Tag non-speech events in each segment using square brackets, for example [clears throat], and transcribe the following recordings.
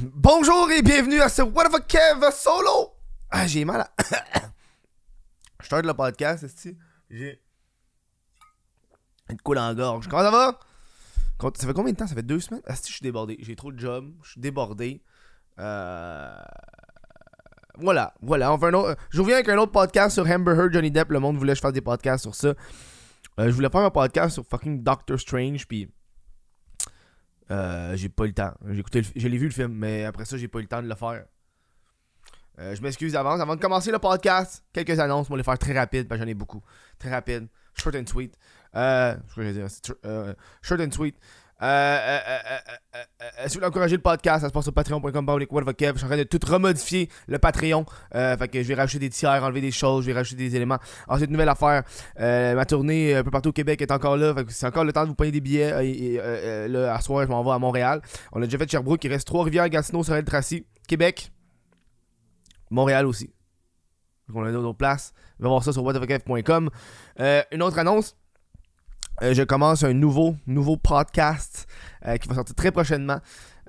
Bonjour et bienvenue à ce What the Kev solo. Ah, j'ai mal à. [coughs] Je start le podcast, est J'ai. Une coule en gorge. Comment ça va? Ça fait combien de temps? Ça fait deux semaines? Ah, je suis débordé. J'ai trop de job. Je suis débordé. Euh... Voilà, voilà. On autre... Je reviens avec un autre podcast sur Amber Heard, Johnny Depp. Le monde voulait que je fasse des podcasts sur ça. Euh, je voulais faire un podcast sur fucking Doctor Strange, puis euh, j'ai pas eu le temps. J'ai écouté je l'ai vu le film, mais après ça, j'ai pas eu le temps de le faire. Euh, je m'excuse d'avance. Avant de commencer le podcast, quelques annonces. On va les faire très rapide, parce que j'en ai beaucoup. Très rapide. Short and sweet. Euh, je dire, euh, short and sweet. Euh, euh, euh, si vous voulez encourager le podcast, ça se passe sur patreon.com. Je suis en train de tout remodifier le Patreon. fait que je vais rajouter des tiers, enlever des choses, je vais rajouter des éléments. Ensuite, nouvelle affaire. ma tournée un peu partout au Québec est encore là. c'est encore le temps de vous payer des billets. Et, là, à soir, je m'en vais à Montréal. On a déjà fait Sherbrooke. Il reste Trois-Rivières, Gatineau, Sorel-Tracy, Québec, Montréal aussi. Donc on a d'autres places. On va voir ça sur whatthefuckf.com. une autre annonce. Euh, je commence un nouveau, nouveau podcast euh, qui va sortir très prochainement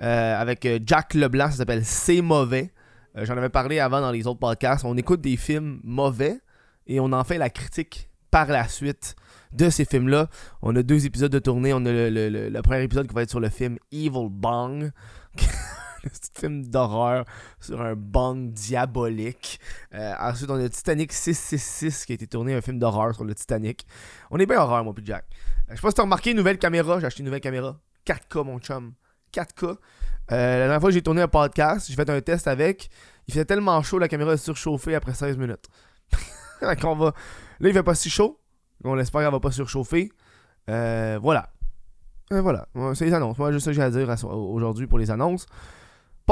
euh, avec Jack Leblanc. Ça s'appelle C'est mauvais. J'en avais parlé avant dans les autres podcasts. On écoute des films mauvais et on en fait la critique par la suite de ces films-là. On a deux épisodes de tournée. On a le, premier épisode qui va être sur le film Evil Bong. [laughs] [laughs] un film d'horreur sur un bang diabolique. Euh, ensuite, on a Titanic 666 qui a été tourné, un film d'horreur sur le Titanic. On est bien horreur, mon petit Jack. Euh, je sais pas si t'as remarqué nouvelle caméra. J'ai acheté une nouvelle caméra. 4K, mon chum. 4K. Euh, la dernière fois que j'ai tourné un podcast, j'ai fait un test avec. Il fait tellement chaud, la caméra est surchauffée après 16 minutes. [laughs] on va... Là, il fait pas si chaud. On espère qu'elle va pas surchauffer. voilà. voilà. C'est les annonces. Moi, juste ça que j'ai à dire aujourd'hui pour les annonces.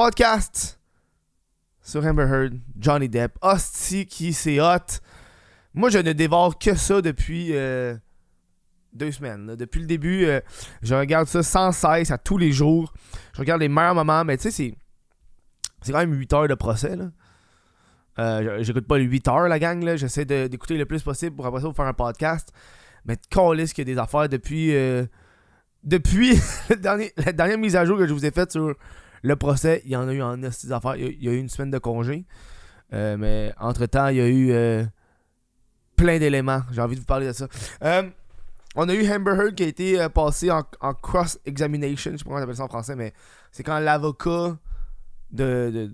Podcast sur Amber Heard, Johnny Depp. Hostie qui c'est hot. Moi, je ne dévore que ça depuis euh, deux semaines. Depuis le début, euh, je regarde ça sans cesse, à tous les jours. Je regarde les meilleurs moments, mais tu sais, c'est, c'est quand même 8 heures de procès. Là. Euh, j'écoute pas les 8 heures, la gang. J'essaie d'écouter le plus possible pour après ça vous faire un podcast. Mais calisse qu'il y a des affaires depuis. depuis [laughs] la dernière mise à jour que je vous ai faite sur le procès, il y en a eu en ces affaires. Il y a eu une semaine de congé. Euh, mais entre-temps, il y a eu euh, plein d'éléments. J'ai envie de vous parler de ça. Euh, on a eu Amber Heard qui a été passé en, cross-examination. Je sais pas comment on appelle ça en français, mais c'est quand l'avocat de,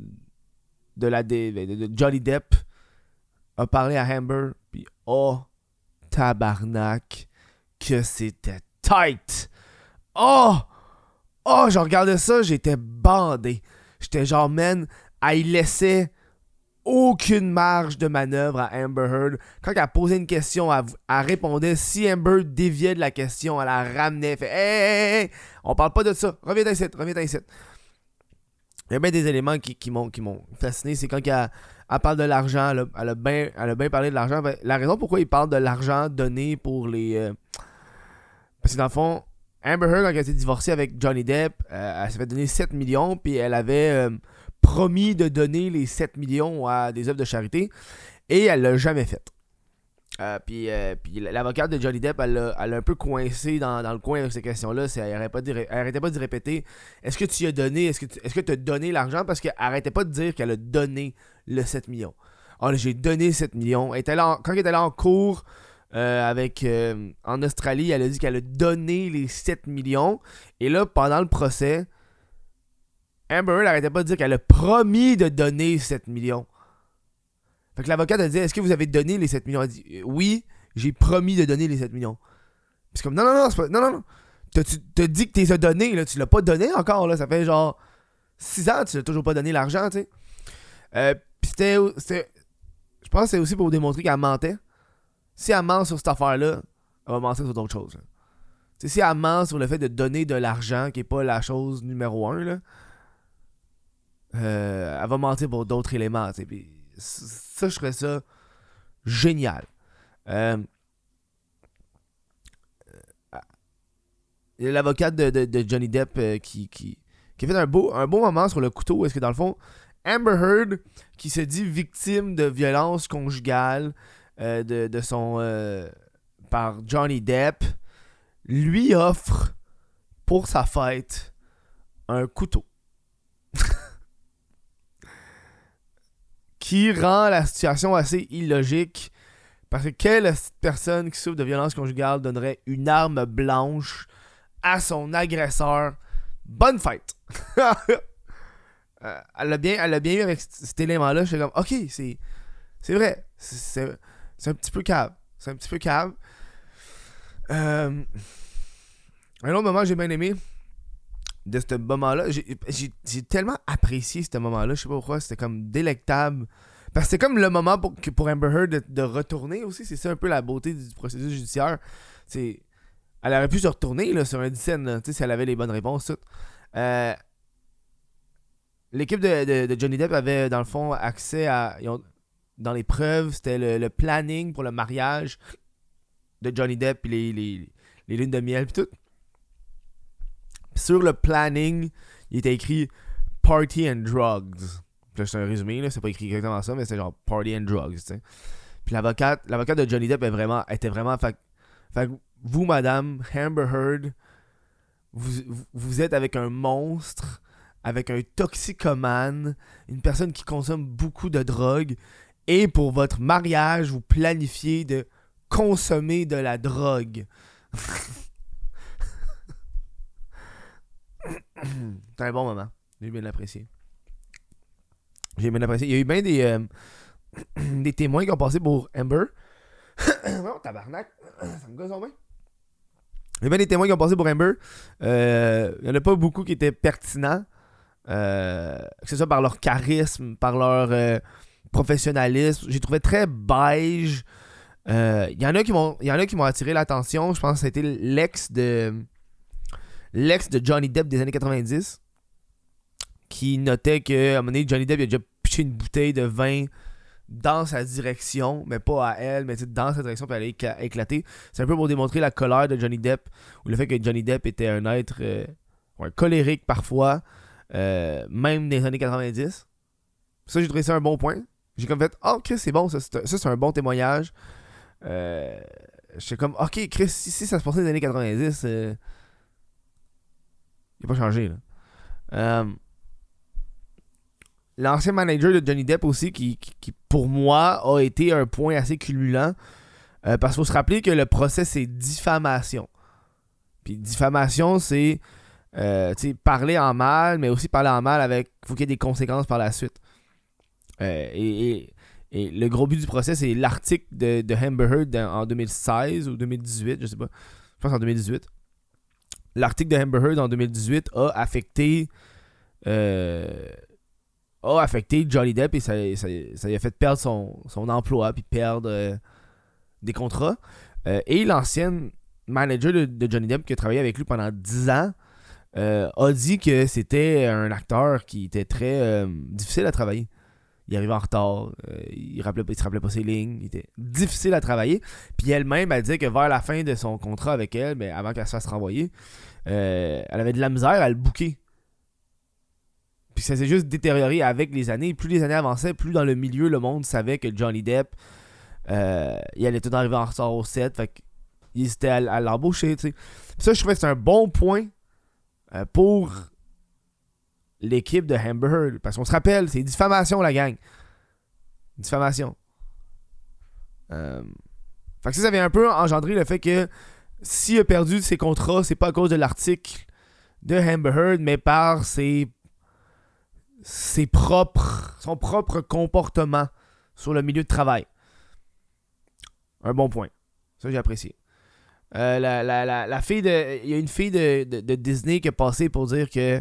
de, la, de, Johnny Depp a parlé à Amber. Puis, oh, tabarnak, que c'était tight. Oh! Oh, je regardais ça, j'étais bandé. J'étais genre, man, elle laissait aucune marge de manœuvre à Amber Heard. Quand elle posait une question, elle, répondait. Si Amber déviait de la question, elle la ramenait. Fait, hey, hey, on parle pas de ça. Reviens ici, reviens ici. Il y a bien des éléments qui, qui m'ont fasciné. C'est quand elle, parle de l'argent, elle, a bien parlé de l'argent. Ben, la raison pourquoi il parle de l'argent donné pour les. Euh, parce que dans le fond, Amber Heard, quand elle s'est divorcée avec Johnny Depp, euh, elle s'est fait donner 7 millions, puis elle avait euh, promis de donner les 7 millions à des œuvres de charité, et elle l'a jamais fait. Euh, puis, l'avocate de Johnny Depp, elle l'a un peu coincé dans, le coin avec ces questions-là. Elle n'arrêtait pas, de, répéter Est-ce que tu as donné Est-ce que tu as donné l'argent Parce qu'elle arrêtait pas de dire qu'elle a donné le 7 millions. Oh, j'ai donné 7 millions. Était quand elle était là en cours, euh, avec euh, en Australie, elle a dit qu'elle a donné les 7 millions. Et là, pendant le procès, Amber n'arrêtait pas de dire qu'elle a promis de donner 7 millions. Fait que l'avocate a dit Est-ce que vous avez donné les 7 millions? Elle dit Oui, j'ai promis de donner les 7 millions. Puis c'est comme Non, non, non, pas, non, non, non. T'as dit que tu les as donnés, là, tu l'as pas donné encore, là. Ça fait genre 6 ans, tu l'as toujours pas donné l'argent, tu sais. Euh, puis c'était. Je pense que c'est aussi pour démontrer qu'elle mentait si elle ment sur cette affaire-là, elle va mentir sur d'autres choses. Si elle ment sur le fait de donner de l'argent, qui n'est pas la chose numéro un, là, euh, elle va mentir pour d'autres éléments. ça, je ferais ça génial. Euh, euh L'avocate de, Johnny Depp euh, qui, qui, qui, a fait un beau, un beau moment sur le couteau. Est-ce que dans le fond, Amber Heard, qui se dit victime de violence conjugale, euh, de, son. Euh, par Johnny Depp, lui offre pour sa fête un couteau. [laughs] qui rend la situation assez illogique. Parce que quelle personne qui souffre de violence conjugale donnerait une arme blanche à son agresseur? Bonne fête! [laughs] Euh, elle l'a bien, elle eu avec cet élément-là. J'étais comme, ok, c'est, c'est vrai. Un petit peu cave. C'est un petit peu cave. Euh, un autre moment que j'ai bien aimé de ce moment-là, j'ai tellement apprécié ce moment-là. Je sais pas pourquoi, c'était comme délectable. Parce que c'était comme le moment pour, pour Amber Heard de, retourner aussi. C'est ça un peu la beauté du processus judiciaire. C'est, elle aurait pu se retourner là, sur un scène si elle avait les bonnes réponses. Euh, l'équipe de, Johnny Depp avait, dans le fond, accès à. Dans les preuves, c'était le, planning pour le mariage de Johnny Depp et les, les, les lunes de miel, puis tout sur le planning, il était écrit Party and Drugs. c'est un résumé, là, c'est pas écrit exactement ça, mais c'est genre Party and Drugs, Puis l'avocate de Johnny Depp est vraiment, était vraiment. Fait, vous, madame, Amber Heard, vous, vous êtes avec un monstre, avec un toxicomane, une personne qui consomme beaucoup de drogue, et pour votre mariage, vous planifiez de consommer de la drogue. C'était un bon moment. J'ai bien apprécié. J'ai bien apprécié. Il y a eu bien des, euh, [clears throat] témoins qui ont passé pour Amber. [coughs] oh, tabarnak. Ça me gosse bien. Il y a bien des témoins qui ont passé pour Amber. Euh, il n'y en a pas beaucoup qui étaient pertinents. Euh, que ce soit par leur charisme, par leur professionnalisme. J'ai trouvé très beige. Il y en a qui m'ont attiré l'attention. Je pense que c'était l'ex de l'ex de Johnny Depp des années 90, qui notait que à un moment donné, Johnny Depp a déjà piché une bouteille de vin dans sa direction, mais pas à elle, mais dans sa direction, puis elle a éclaté. C'est un peu pour démontrer la colère de Johnny Depp, ou le fait que Johnny Depp était un être euh, colérique parfois, euh, même des années 90. Ça, j'ai trouvé ça un bon point. J'ai comme fait, oh, Chris, c'est bon, ça, c'est un bon témoignage. Euh, J'étais comme, ok, Chris, si, ça se passait dans les années 90, il n'a pas changé. Euh, l'ancien manager de Johnny Depp aussi, qui, pour moi a été un point assez culminant. Euh, parce qu'il faut se rappeler que le procès, c'est diffamation. Puis diffamation, c'est euh, parler en mal, mais aussi parler en mal avec. faut qu'il y ait des conséquences par la suite. Et, le gros but du procès, c'est l'article de, de Heard en 2016 ou 2018, je sais pas. Je pense en 2018 l'article de Amber Heard en 2018 a affecté euh, a affecté Johnny Depp et ça, ça, lui a fait perdre son, emploi puis perdre euh, des contrats. Euh, et l'ancienne manager de, Johnny Depp qui a travaillé avec lui pendant 10 ans a dit que c'était un acteur qui était très difficile à travailler. Il arrivait en retard, il, rappelait, se rappelait pas ses lignes, il était difficile à travailler. Puis elle-même, elle dit que vers la fin de son contrat avec elle, mais avant qu'elle se fasse renvoyer, euh, elle avait de la misère à le bouquer. Puis ça s'est juste détérioré avec les années. Plus les années avançaient, plus dans le milieu, le monde savait que Johnny Depp, euh, il allait tout arriver en retard au set. Fait qu'il hésitait à, l'embaucher, tu sais. Ça, je trouvais que c'est un bon point euh, pour l'équipe de Amber. Parce qu'on se rappelle, c'est diffamation, la gang. Diffamation. fait que ça, ça avait un peu engendré le fait que s'il a perdu ses contrats, c'est pas à cause de l'article de Amber mais par ses, ses propres, son propre comportement sur le milieu de travail. Un bon point. Ça, j'ai apprécié. Euh, la, la, fille de. Il y a une fille de, Disney qui est passée pour dire que.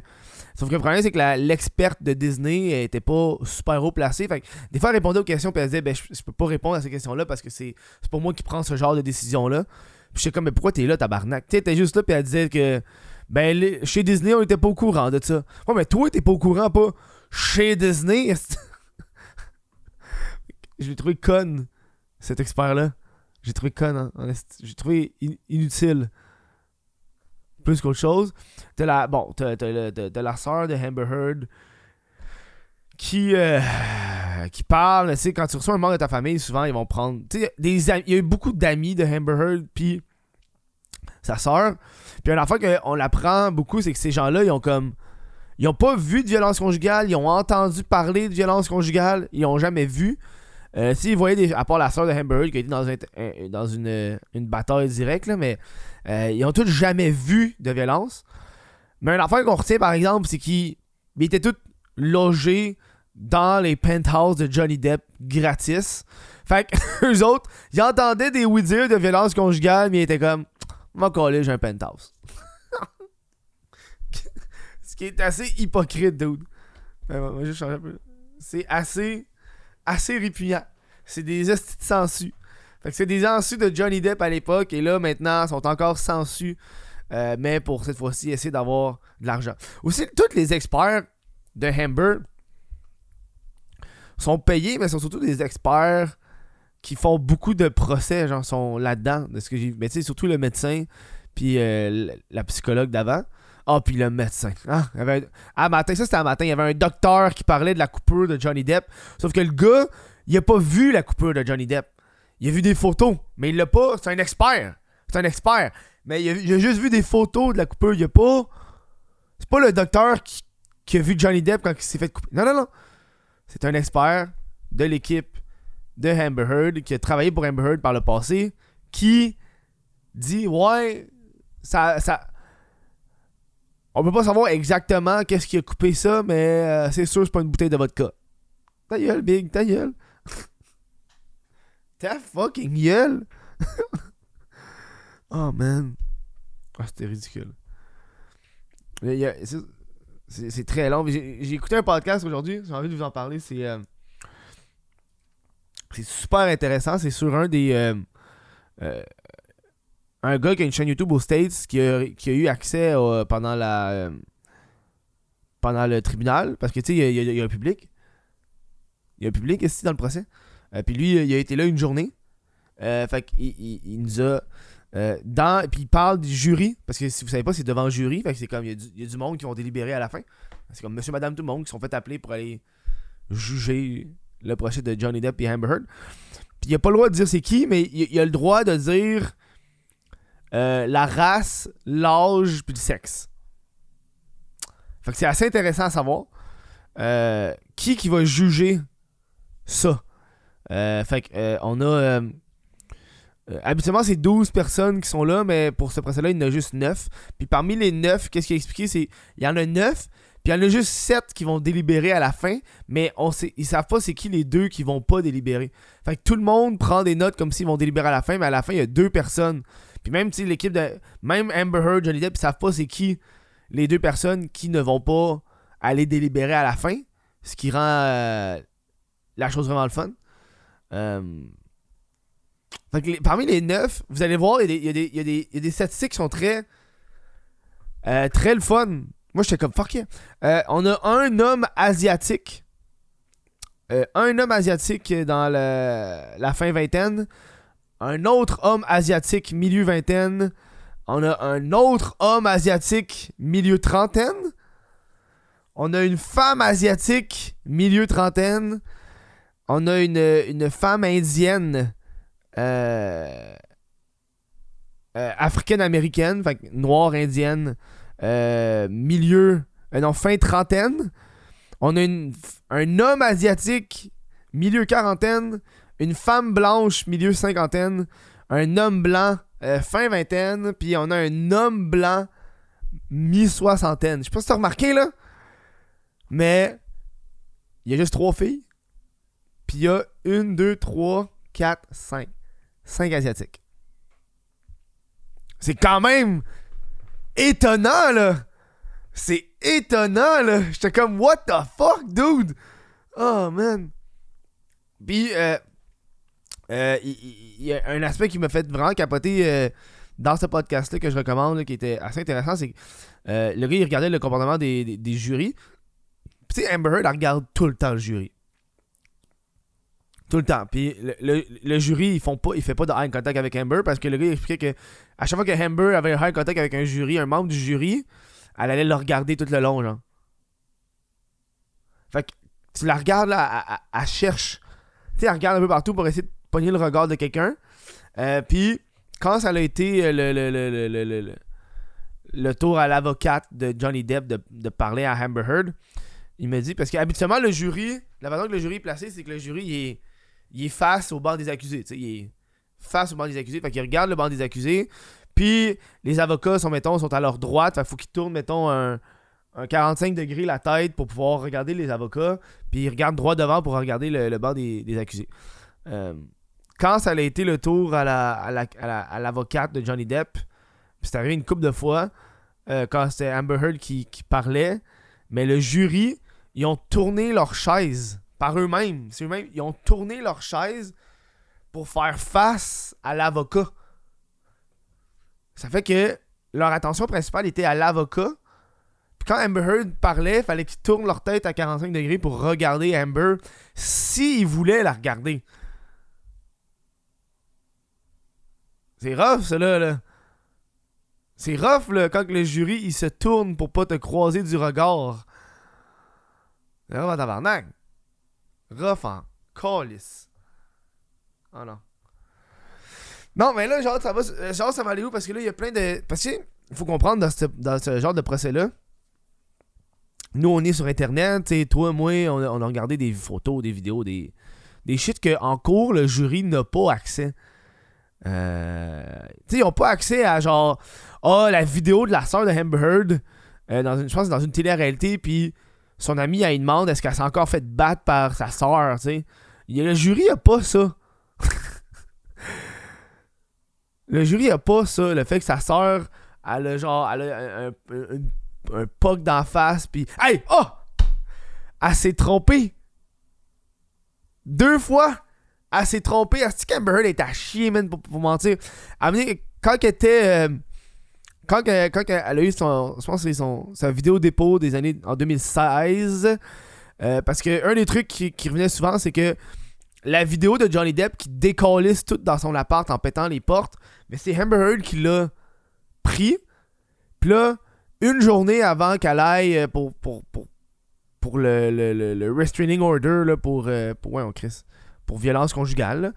Sauf que le problème, c'est que l'experte de Disney était pas super haut placée. Fait des fois, elle répondait aux questions et elle disait ben, je, je peux pas répondre à ces questions-là parce que c'est pas moi qui prends ce genre de décision-là. Puis j'étais comme, mais pourquoi t'es là, tabarnak? Tu t'es juste là, puis elle disait que, ben, chez Disney, on était pas au courant de ça. Ouais, mais toi, t'es pas au courant, pas chez Disney. [laughs] Je l'ai trouvé conne, cet expert-là. J'ai trouvé conne, hein, J'ai trouvé inutile. Plus qu'autre chose. T'as la, bon, la soeur de Amber Heard qui, euh, qui parle. Tu sais, quand tu reçois un membre de ta famille, souvent, ils vont prendre. Tu sais, il y a eu beaucoup d'amis de Amber Heard, puis sa soeur. Puis une fois qu'on l'apprend beaucoup, c'est que ces gens-là, ils ont comme. Ils ont pas vu de violence conjugale, ils ont entendu parler de violence conjugale, ils ont jamais vu. Euh, S'ils voyaient, des, à part la soeur de Heard qui a été dans, un- un- une, bataille directe, mais euh, ils ont tous jamais vu de violence. Mais une affaire qu'on retient, par exemple, c'est qu'ils ils étaient tous logés dans les penthouses de Johnny Depp gratis. Fait que [laughs] eux autres, ils entendaient des oui dire de violence conjugale, mais ils étaient comme, moi, collé, j'ai un penthouse. [laughs] Ce qui est assez hypocrite, dude. Ouais, ouais, moi, je change un peu. C'est assez, assez répugnant. C'est des estis de que c'est des sensus de Johnny Depp à l'époque, et là, maintenant, sont encore sensus, euh, mais pour cette fois-ci, essayer d'avoir de l'argent. Aussi, tous les experts de Amber sont payés, mais sont surtout des experts qui font beaucoup de procès, genre, sont là-dedans, de ce que j'ai Mais tu sais, surtout le médecin, puis euh, la psychologue d'avant. Ah, puis le médecin. Ah, un- ah, matin, ça c'était un matin. Il y avait un docteur qui parlait de la coupure de Johnny Depp. Sauf que le gars, il a pas vu la coupure de Johnny Depp. Il a vu des photos, mais il l'a pas. C'est un expert. C'est un expert. Mais il a, juste vu des photos de la coupure. Il a pas. C'est pas le docteur qui, a vu Johnny Depp quand il s'est fait couper. Non, non, non. C'est un expert de l'équipe de Amber Heard qui a travaillé pour Amber Heard par le passé qui dit Ouais, ça on peut pas savoir exactement qu'est-ce qui a coupé ça, mais euh, c'est sûr c'est pas une bouteille de vodka. Ta gueule, Big, ta gueule. [laughs] ta fucking gueule. [laughs] oh man. Ah, c'était ridicule. C'est- très long. J'ai écouté un podcast aujourd'hui, j'ai envie de vous en parler. C'est euh, super intéressant. C'est sur un des. euh, euh, un gars qui a une chaîne YouTube aux States qui a, qui a eu accès au- pendant la. euh, pendant le tribunal. Parce que tu sais, il y a- un public. Il y a un public ici dans le procès. Euh, puis lui, il a été là une journée. Euh, fait qu'il il, nous a. euh, dans, puis il parle du jury, parce que si vous savez pas, c'est devant le jury, fait que c'est comme il y, a du, y a du monde qui vont délibérer à la fin. C'est comme monsieur, madame, tout le monde qui sont fait appeler pour aller juger le procès de Johnny Depp et Amber Heard. Puis il a pas le droit de dire c'est qui, mais il, il a le droit de dire euh, la race, l'âge, puis le sexe. Fait que c'est assez intéressant à savoir. Euh, qui qui va juger ça? Euh, fait que on a. habituellement, c'est 12 personnes qui sont là, mais pour ce procès-là, il y en a juste 9. Puis parmi les 9, qu'est-ce qu'il a expliqué C'est il y en a 9, puis il y en a juste 7 qui vont délibérer à la fin, mais on sait, savent pas c'est qui les deux qui vont pas délibérer. Fait que tout le monde prend des notes comme s'ils vont délibérer à la fin, mais à la fin, il y a deux personnes. Puis même si l'équipe de. Même Amber Heard, Johnny Depp, ils savent pas c'est qui les deux personnes qui ne vont pas aller délibérer à la fin, ce qui rend euh, la chose vraiment le fun. Euh, fait que parmi les neuf, vous allez voir, il y, a des- il y y y a des statistiques qui sont très. euh, très le fun. Moi, j'étais comme fuck yeah. On a un homme asiatique. Un homme asiatique dans la fin vingtaine. Un autre homme asiatique milieu vingtaine. On a un autre homme asiatique milieu trentaine. On a une femme asiatique milieu trentaine. On a une, femme indienne euh, euh, africaine-américaine, noire indienne, euh, milieu, non, fin trentaine. On a un homme asiatique, milieu quarantaine, une femme blanche, milieu cinquantaine, un homme blanc, euh, fin vingtaine, puis on a un homme blanc, mi-soixantaine. Je sais pas si t'as remarqué, là, mais il y a juste trois filles, puis il y a une, deux, trois, quatre, cinq. Cinq asiatiques. C'est quand même étonnant, là. C'est étonnant, là. J'étais comme, what the fuck, dude? Oh, man. Puis, euh, euh, il y, a un aspect qui m'a fait vraiment capoter euh, dans ce podcast-là que je recommande, qui était assez intéressant, c'est que euh, le gars, il regardait le comportement des, des, des jurys. Puis, tu sais, Amber Heard, elle regarde tout le temps le jury. Tout le temps. Puis le, le- le jury, ils font pas, il fait pas de eye contact avec Amber parce que le gars il expliquait que à chaque fois que Amber avait un eye contact avec un jury, un membre du jury, elle allait le regarder tout le long, genre. Fait que tu la regardes là, elle- elle cherche. Tu sais, elle regarde un peu partout pour essayer de pogner le regard de quelqu'un. Euh, puis quand ça a été euh, le, le, le, le, tour à l'avocate de Johnny Depp de, de parler à Amber Heard. Il me dit, parce qu'habituellement, le jury, la façon que le jury est placé, c'est que le jury, il est, il est face au banc des accusés. Il est face au banc des accusés. Fait qu'il regarde le banc des accusés. Puis les avocats sont, mettons, sont à leur droite. Fait faut qu'ils tournent, mettons, un, un 45 degrés la tête pour pouvoir regarder les avocats. Puis ils regardent droit devant pour regarder le, banc des, des accusés. Euh, quand ça a été le tour à la, à la- à la- à l'avocate de Johnny Depp, c'est arrivé une couple de fois, euh, quand c'était Amber Heard qui, parlait, mais le jury, ils ont tourné leur chaise par eux-mêmes. Ils ont tourné leur chaise pour faire face à l'avocat. Ça fait que leur attention principale était à l'avocat. Puis quand Amber Heard parlait, il fallait qu'ils tournent leur tête à 45 degrés pour regarder Amber s'ils voulaient la regarder. C'est rough, ça là. là. C'est rough là, quand le jury il se tourne pour pas te croiser du regard. C'est rough en tabarnak. Rough en calice. Oh non. Non, mais là, genre, ça va, genre, ça va aller où? Parce que là, il y a plein de. Parce que, il faut comprendre dans ce, genre de procès-là, nous, on est sur Internet, tu toi, moi, on a, on a regardé des photos, des vidéos, des, des shit qu'en cours, le jury n'a pas accès. Euh, ils n'ont pas accès à genre, ah, la vidéo de la sœur de Amber Heard, euh, dans une, je pense dans une télé-réalité, puis son ami, elle demande est-ce qu'elle s'est encore fait battre par sa sœur, tu sais? Le jury a pas ça. [laughs] le jury a pas ça, le fait que sa sœur, elle a genre, elle a un, un, un, d'en face, puis hey, oh! Elle s'est trompée. Deux fois. Elle s'est trompée. Elle dit qu'Amber Heard était à chier, man, pour, mentir? Elle quand elle était. euh, quand, que- quand elle a eu son, je pense que son, sa vidéo dépôt des années en 2016, euh, parce que un des trucs qui, revenait souvent, c'est que la vidéo de Johnny Depp qui décalisse tout dans son appart en pétant les portes, mais c'est Amber Heard qui l'a pris. Puis là, une journée avant qu'elle aille euh, pour, pour, pour, pour le, le, le- restraining order, là, pour, pour, ouais, on Chris, pour violence conjugale.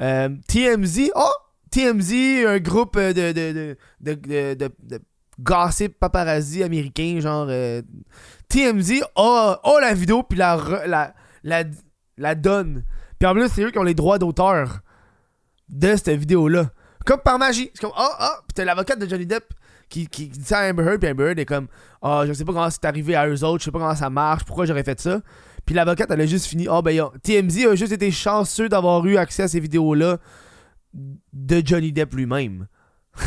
Euh, TMZ, oh! TMZ, un groupe euh, de, de, de, de, de, paparazzi américain, genre euh, TMZ a, a la vidéo puis la, la, la, donne. Puis en plus, c'est eux qui ont les droits d'auteur de cette vidéo-là. Comme par magie. C'est comme, ah, ah, puis t'as l'avocate de Johnny Depp qui, qui dit ça à Amber Heard, puis Amber Heard est comme, ah, je sais pas comment c'est arrivé à eux autres, je sais pas comment ça marche, pourquoi j'aurais fait ça. Puis l'avocate, elle a juste fini, ah, ben, TMZ a juste été chanceux d'avoir eu accès à ces vidéos-là de Johnny Depp lui-même. [laughs]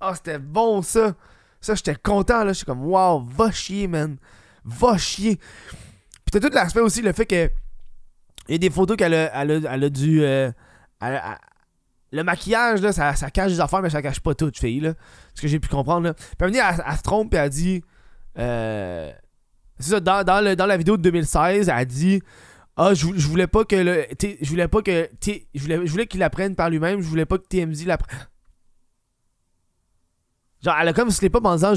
Ah, c'était bon ça. Ça, j'étais content là. Je suis comme, wow, va chier, man. Va chier. Puis t'as tout l'aspect aussi, le fait que. Il y a des photos qu'elle a, elle a, elle a dû. euh, elle le maquillage, là, ça, ça cache des affaires, mais ça cache pas tout, fille, là. Ce que j'ai pu comprendre, là. Puis elle, elle se trompe, puis elle dit. euh, c'est ça, dans, dans, le- dans la vidéo de 2016, elle dit. Ah, je, je voulais pas que le. Je voulais pas que. Je voulais, je voulais qu'il l'apprenne par lui-même. Je voulais pas que TMZ l'apprenne. Genre, elle a comme slip up en disant.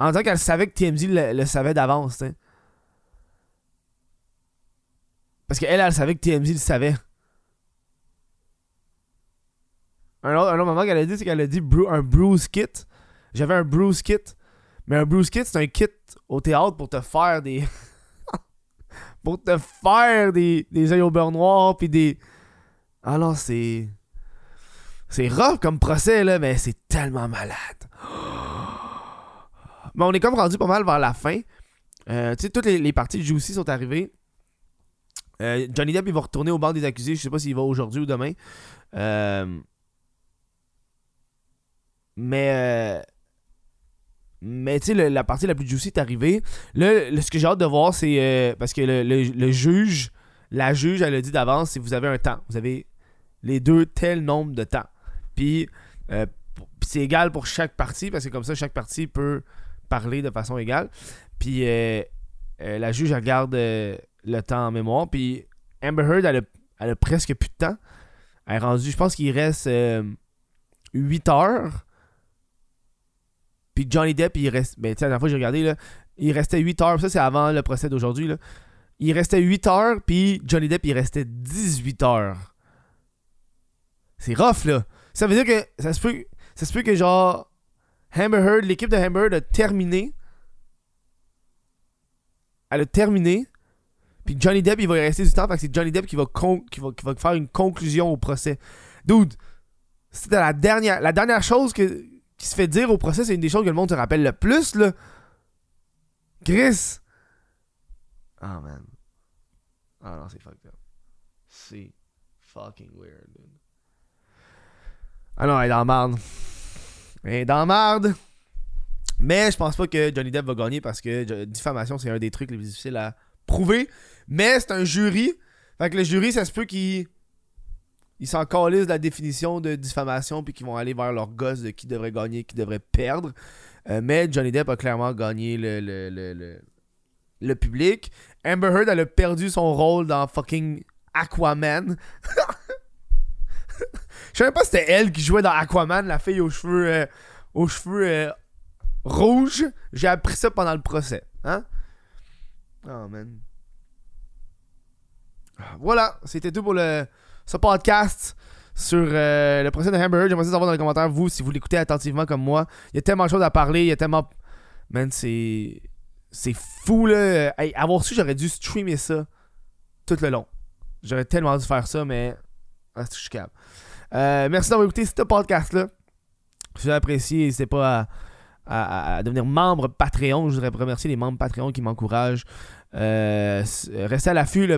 En disant qu'elle savait que TMZ le, savait d'avance. Parce qu'elle, elle savait que TMZ le savait. Un autre, un autre moment qu'elle a dit, c'est qu'elle a dit un bruise kit. J'avais un bruise kit. Mais un bruise kit, c'est un kit au théâtre pour te faire des. [laughs] pour te faire des, des yeux au beurre noir, puis des. Ah non, c'est. C'est rough comme procès, là, mais c'est tellement malade. [gasps] Mais on est comme rendu pas mal vers la fin. Euh, tu sais, toutes les, parties de Juicy sont arrivées. Euh, Johnny Depp, il va retourner au banc des accusés. Je sais pas s'il va aujourd'hui ou demain. Euh, mais. Mais tu sais, la partie la plus juicy est arrivée. Là, ce que j'ai hâte de voir, c'est. euh, parce que le, le- juge, la juge, elle a dit d'avance, c'est que vous avez un temps. Vous avez les deux tel nombre de temps. Puis, euh, puis c'est égal pour chaque partie, parce que comme ça, chaque partie peut parler de façon égale. Puis euh, la juge, elle garde le temps en mémoire. Puis Amber Heard, elle a, elle a presque plus de temps. Elle est rendue, je pense qu'il reste 8 heures. Puis Johnny Depp, il reste. Ben, tu sais, la dernière fois que j'ai regardé, là, il restait 8 heures. Ça, c'est avant le procès d'aujourd'hui. là. Il restait 8 heures, puis Johnny Depp, il restait 18 heures. C'est rough, là. Ça veut dire que ça se peut. ça se peut que genre Amber Heard, l'équipe de Amber Heard a terminé. Elle a terminé. Puis Johnny Depp, il va y rester du temps. Fait que c'est Johnny Depp qui va, qui, va, qui va faire une conclusion au procès. Dude, c'était la dernière, la dernière chose que, qui se fait dire au procès. C'est une des choses que le monde se rappelle le plus, là. Chris. Ah, oh, man. Ah non, c'est fucked up. C'est fucking weird, dude. Ah non, elle est dans marde. Elle est dans marde. Mais je pense pas que Johnny Depp va gagner parce que diffamation, c'est un des trucs les plus difficiles à prouver. Mais c'est un jury. Fait que le jury, ça se peut qu'ils ils s'en calissent de la définition de diffamation puis qu'ils vont aller vers leur gosse de qui devrait gagner, qui devrait perdre. Euh, mais Johnny Depp a clairement gagné le, le, le, le, public. Amber Heard, elle a perdu son rôle dans fucking Aquaman. [laughs] Je savais pas si c'était elle qui jouait dans Aquaman, la fille aux cheveux, euh, aux cheveux euh, rouges. J'ai appris ça pendant le procès. Hein? Oh man. Voilà, c'était tout pour le, ce podcast sur euh, le procès de Hamburger. J'aimerais savoir dans les commentaires, vous, si vous l'écoutez attentivement comme moi. Il y a tellement de choses à parler, il y a tellement. Man, c'est. C'est fou, là. Avoir su, j'aurais dû streamer ça tout le long. J'aurais tellement dû faire ça, mais. Ah, je suis. Euh, merci d'avoir écouté ce podcast-là. Si vous apprécié, n'hésitez pas à, devenir membre Patreon. Je voudrais remercier les membres Patreon qui m'encouragent. Euh, restez à l'affût.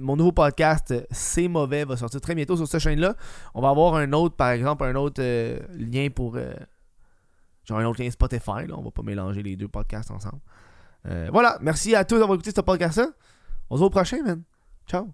mon nouveau podcast, C'est mauvais, va sortir très bientôt sur cette chaîne-là. On va avoir un autre, par exemple, un autre euh, lien pour. genre un autre lien Spotify. Là. On va pas mélanger les deux podcasts ensemble. voilà. Merci à tous d'avoir écouté ce podcast-là. On se voit au prochain, man. Ciao.